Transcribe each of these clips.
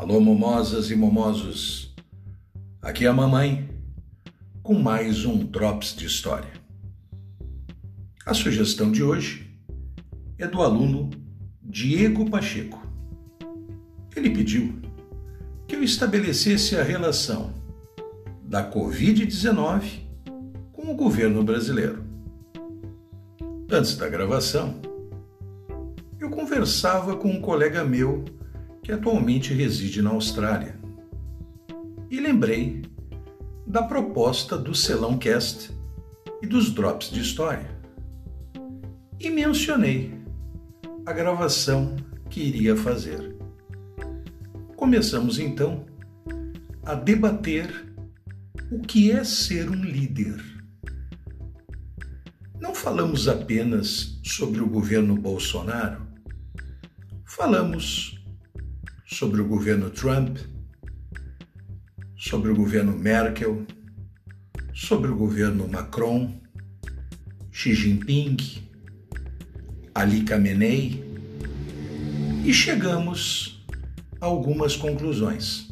Alô, momosas e momosos. Aqui é a mamãe com mais um Drops de História. A sugestão de hoje é do aluno Diego Pacheco. Ele pediu que eu estabelecesse a relação da Covid-19 com o governo brasileiro. Antes da gravação, eu conversava com um colega meu que atualmente reside na Austrália e lembrei da proposta do Celão Cast e dos Drops de História. E mencionei a gravação que iria fazer. Começamos então a debater o que é ser um líder. Não falamos apenas sobre o governo Bolsonaro, falamos sobre o governo Trump, sobre o governo Merkel, sobre o governo Macron, Xi Jinping, Ali Khamenei e chegamos a algumas conclusões.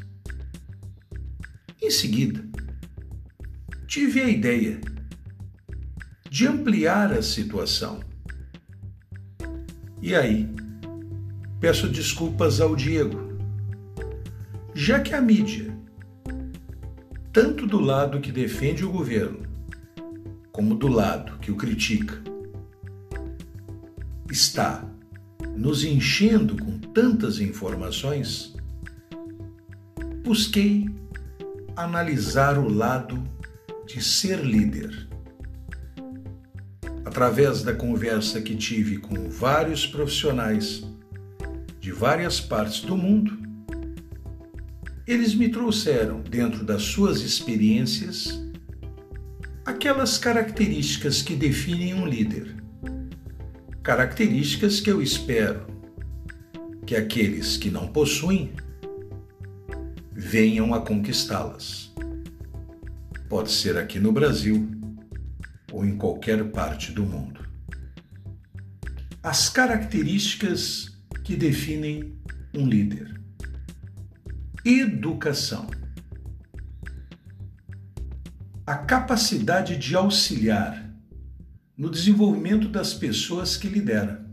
Em seguida, tive a ideia de ampliar a situação. E aí, peço desculpas ao Diego, já que a mídia, tanto do lado que defende o governo, como do lado que o critica, está nos enchendo com tantas informações, busquei analisar o lado de ser líder. Através da conversa que tive com vários profissionais de várias partes do mundo, eles me trouxeram, dentro das suas experiências, aquelas características que definem um líder. Características que eu espero que aqueles que não possuem venham a conquistá-las. Pode ser aqui no Brasil ou em qualquer parte do mundo. As características que definem um líder: educação, a capacidade de auxiliar no desenvolvimento das pessoas que lidera,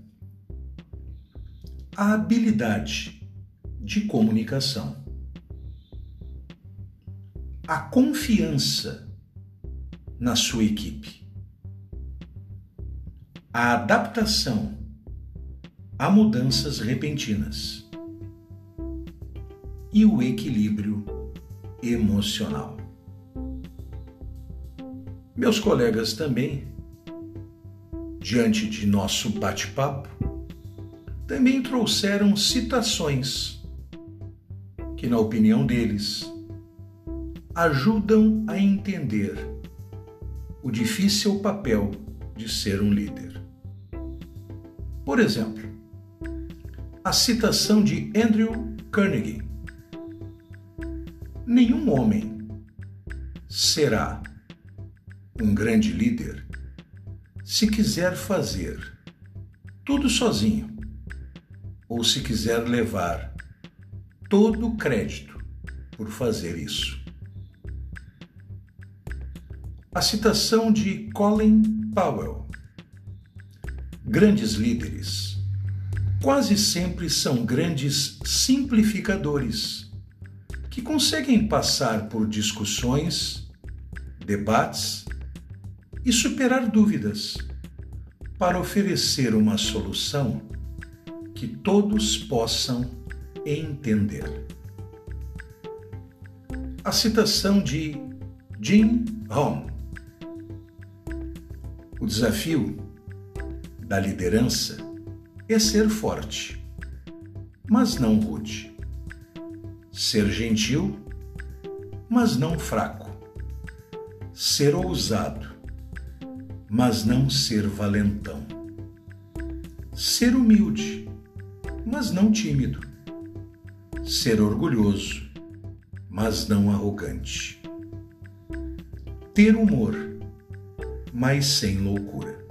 a habilidade de comunicação. A confiança na sua equipe, a adaptação a mudanças repentinas e o equilíbrio emocional. Meus colegas também, diante de nosso bate-papo, também trouxeram citações que, na opinião deles, ajudam a entender o difícil papel de ser um líder. Por exemplo, a citação de Andrew Carnegie: Nenhum homem será um grande líder se quiser fazer tudo sozinho ou se quiser levar todo o crédito por fazer isso. A citação de Colin Powell. Grandes líderes quase sempre são grandes simplificadores que conseguem passar por discussões, debates e superar dúvidas para oferecer uma solução que todos possam entender. A citação de Jim Rohn o desafio da liderança é ser forte, mas não rude. Ser gentil, mas não fraco. Ser ousado, mas não ser valentão. Ser humilde, mas não tímido. Ser orgulhoso, mas não arrogante. Ter humor, mas sem loucura.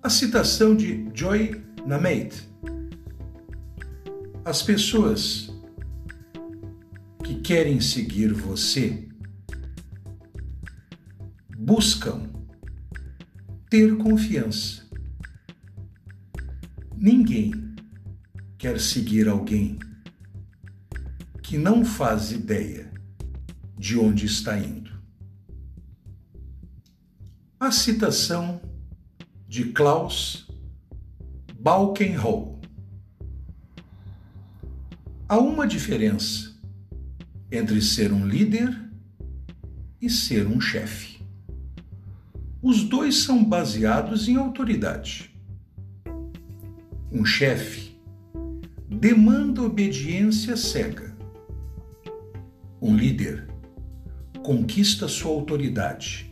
A citação de Joy Namath. As pessoas que querem seguir você buscam ter confiança. Ninguém quer seguir alguém que não faz ideia de onde está indo. A citação de Klaus Balkenhol. Há uma diferença entre ser um líder e ser um chefe. Os dois são baseados em autoridade. Um chefe demanda obediência cega. Um líder conquista sua autoridade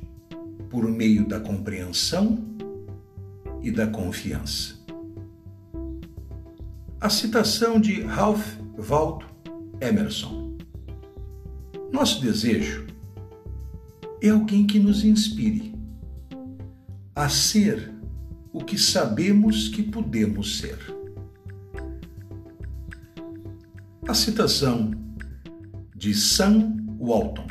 por meio da compreensão e da confiança. A citação de Ralph Waldo Emerson. Nosso desejo é alguém que nos inspire a ser o que sabemos que podemos ser. A citação de Sam Walton.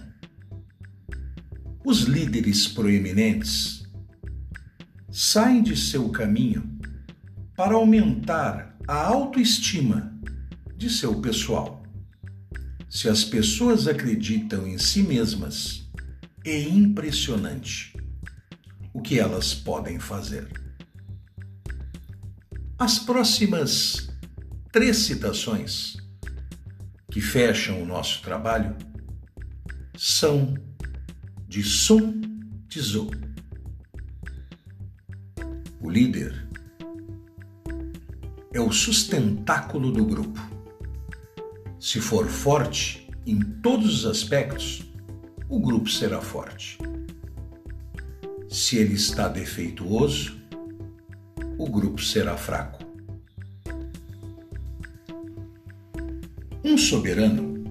Os líderes proeminentes saem de seu caminho para aumentar a autoestima de seu pessoal. Se as pessoas acreditam em si mesmas, é impressionante o que elas podem fazer. As próximas três citações que fecham o nosso trabalho são de Sun Tzu. O líder é o sustentáculo do grupo. Se for forte em todos os aspectos, o grupo será forte. Se ele está defeituoso, o grupo será fraco. Um soberano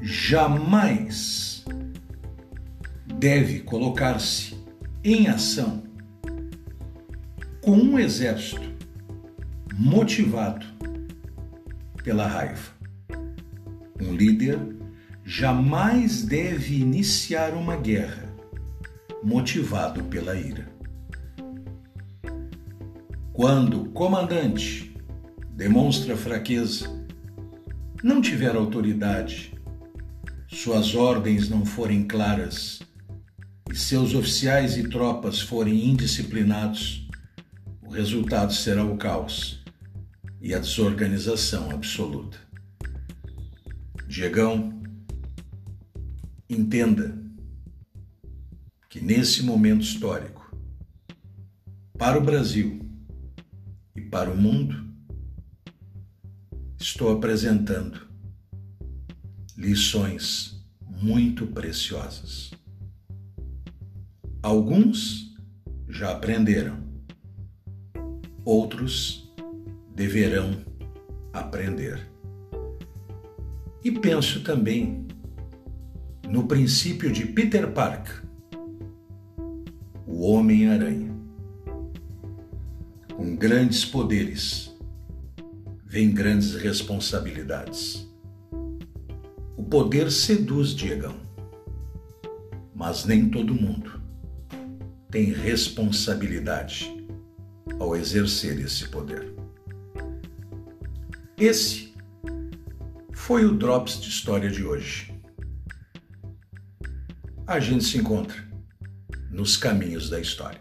jamais deve colocar-se em ação com um exército motivado pela raiva. Um líder jamais deve iniciar uma guerra motivado pela ira. Quando o comandante demonstra fraqueza, não tiver autoridade, suas ordens não forem claras e seus oficiais e tropas forem indisciplinados, o resultado será o caos e a desorganização absoluta. Diegão, entenda que nesse momento histórico, para o Brasil e para o mundo, estou apresentando lições muito preciosas. Alguns já aprenderam outros deverão aprender. E penso também no princípio de Peter Parker, o Homem-Aranha. Com grandes poderes vem grandes responsabilidades. O poder seduz Diegão, mas nem todo mundo tem responsabilidade ao exercer esse poder. Esse foi o Drops de História de hoje. A gente se encontra nos caminhos da história.